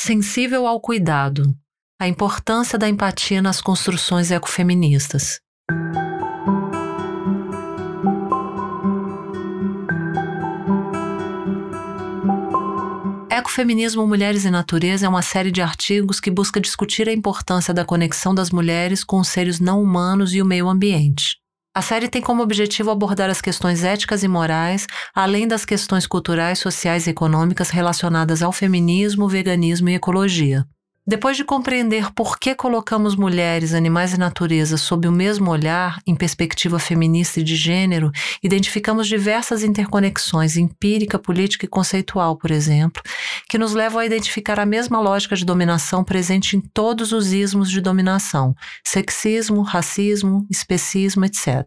Sensível ao cuidado. A importância da empatia nas construções ecofeministas. Ecofeminismo Mulheres e Natureza é uma série de artigos que busca discutir a importância da conexão das mulheres com os seres não humanos e o meio ambiente. A série tem como objetivo abordar as questões éticas e morais, além das questões culturais, sociais e econômicas relacionadas ao feminismo, veganismo e ecologia. Depois de compreender por que colocamos mulheres, animais e natureza sob o mesmo olhar, em perspectiva feminista e de gênero, identificamos diversas interconexões empírica, política e conceitual, por exemplo, que nos levam a identificar a mesma lógica de dominação presente em todos os ismos de dominação: sexismo, racismo, especismo, etc.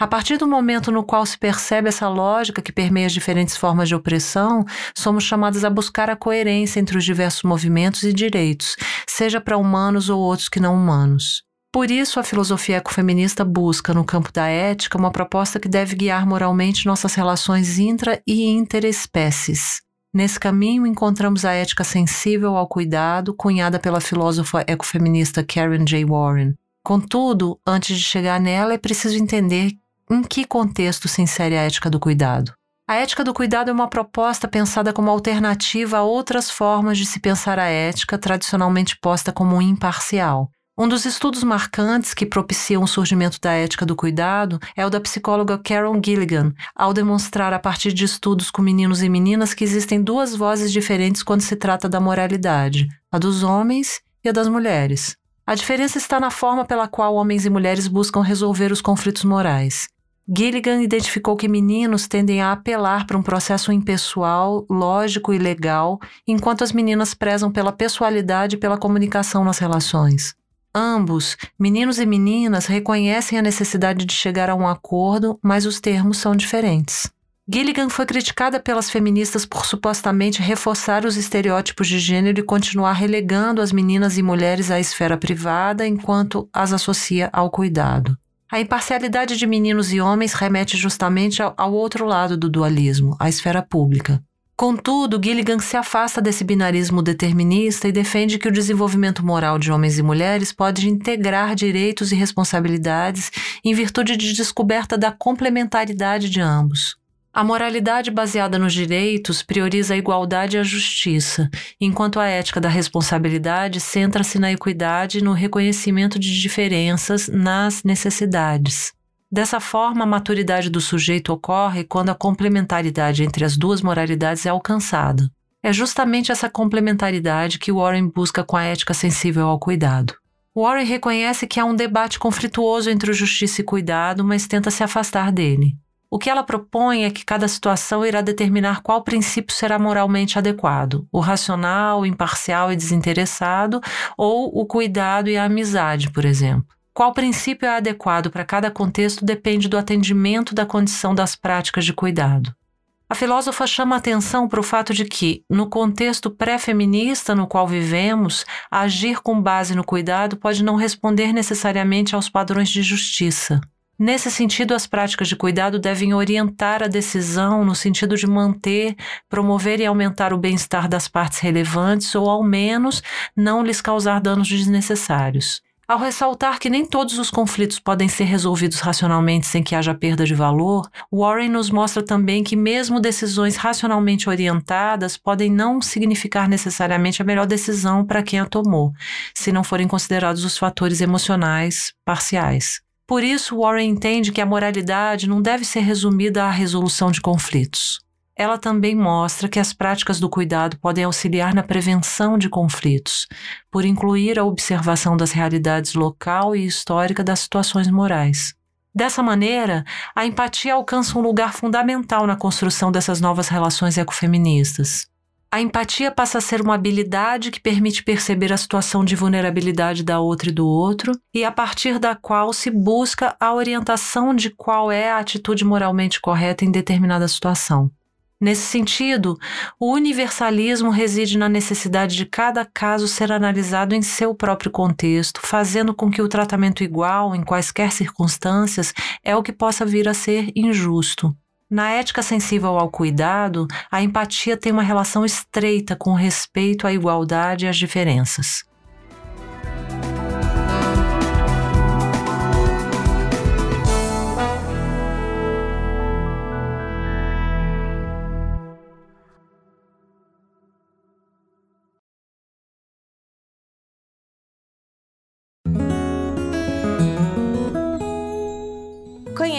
A partir do momento no qual se percebe essa lógica que permeia as diferentes formas de opressão, somos chamados a buscar a coerência entre os diversos movimentos e direitos, seja para humanos ou outros que não humanos. Por isso, a filosofia ecofeminista busca, no campo da ética, uma proposta que deve guiar moralmente nossas relações intra e interespécies. Nesse caminho, encontramos a ética sensível ao cuidado, cunhada pela filósofa ecofeminista Karen J. Warren. Contudo, antes de chegar nela, é preciso entender em que contexto se insere a ética do cuidado? A ética do cuidado é uma proposta pensada como alternativa a outras formas de se pensar a ética, tradicionalmente posta como imparcial. Um dos estudos marcantes que propiciam o surgimento da ética do cuidado é o da psicóloga Carol Gilligan, ao demonstrar a partir de estudos com meninos e meninas que existem duas vozes diferentes quando se trata da moralidade, a dos homens e a das mulheres. A diferença está na forma pela qual homens e mulheres buscam resolver os conflitos morais. Gilligan identificou que meninos tendem a apelar para um processo impessoal, lógico e legal, enquanto as meninas prezam pela pessoalidade e pela comunicação nas relações. Ambos, meninos e meninas, reconhecem a necessidade de chegar a um acordo, mas os termos são diferentes. Gilligan foi criticada pelas feministas por supostamente reforçar os estereótipos de gênero e continuar relegando as meninas e mulheres à esfera privada enquanto as associa ao cuidado. A imparcialidade de meninos e homens remete justamente ao, outro lado do dualismo, a esfera pública. Contudo, Gilligan se afasta desse binarismo determinista e defende que o desenvolvimento moral de homens e mulheres pode integrar direitos e responsabilidades em virtude de descoberta da complementaridade de ambos. A moralidade baseada nos direitos prioriza a igualdade e a justiça, enquanto a ética da responsabilidade centra-se na equidade e no reconhecimento de diferenças nas necessidades. Dessa forma, a maturidade do sujeito ocorre quando a complementaridade entre as duas moralidades é alcançada. É justamente essa complementaridade que Warren busca com a ética sensível ao cuidado. Warren reconhece que há um debate conflituoso entre justiça e cuidado, mas tenta se afastar dele. O que ela propõe é que cada situação irá determinar qual princípio será moralmente adequado: o racional, imparcial e desinteressado, ou o cuidado e a amizade, por exemplo. Qual princípio é adequado para cada contexto depende do atendimento da condição das práticas de cuidado. A filósofa chama atenção para o fato de que, no contexto pré-feminista no qual vivemos, agir com base no cuidado pode não responder necessariamente aos padrões de justiça. Nesse sentido, as práticas de cuidado devem orientar a decisão no sentido de manter, promover e aumentar o bem-estar das partes relevantes ou, ao menos, não lhes causar danos desnecessários. Ao ressaltar que nem todos os conflitos podem ser resolvidos racionalmente sem que haja perda de valor, Warren nos mostra também que, mesmo decisões racionalmente orientadas, podem não significar necessariamente a melhor decisão para quem a tomou, se não forem considerados os fatores emocionais parciais. Por isso, Warren entende que a moralidade não deve ser resumida à resolução de conflitos. Ela também mostra que as práticas do cuidado podem auxiliar na prevenção de conflitos, por incluir a observação das realidades local e histórica das situações morais. Dessa maneira, a empatia alcança um lugar fundamental na construção dessas novas relações ecofeministas. A empatia passa a ser uma habilidade que permite perceber a situação de vulnerabilidade da outra e do outro, e a partir da qual se busca a orientação de qual é a atitude moralmente correta em determinada situação. Nesse sentido, o universalismo reside na necessidade de cada caso ser analisado em seu próprio contexto, fazendo com que o tratamento igual, em quaisquer circunstâncias, é o que possa vir a ser injusto. Na ética sensível ao cuidado, a empatia tem uma relação estreita com respeito à igualdade e às diferenças.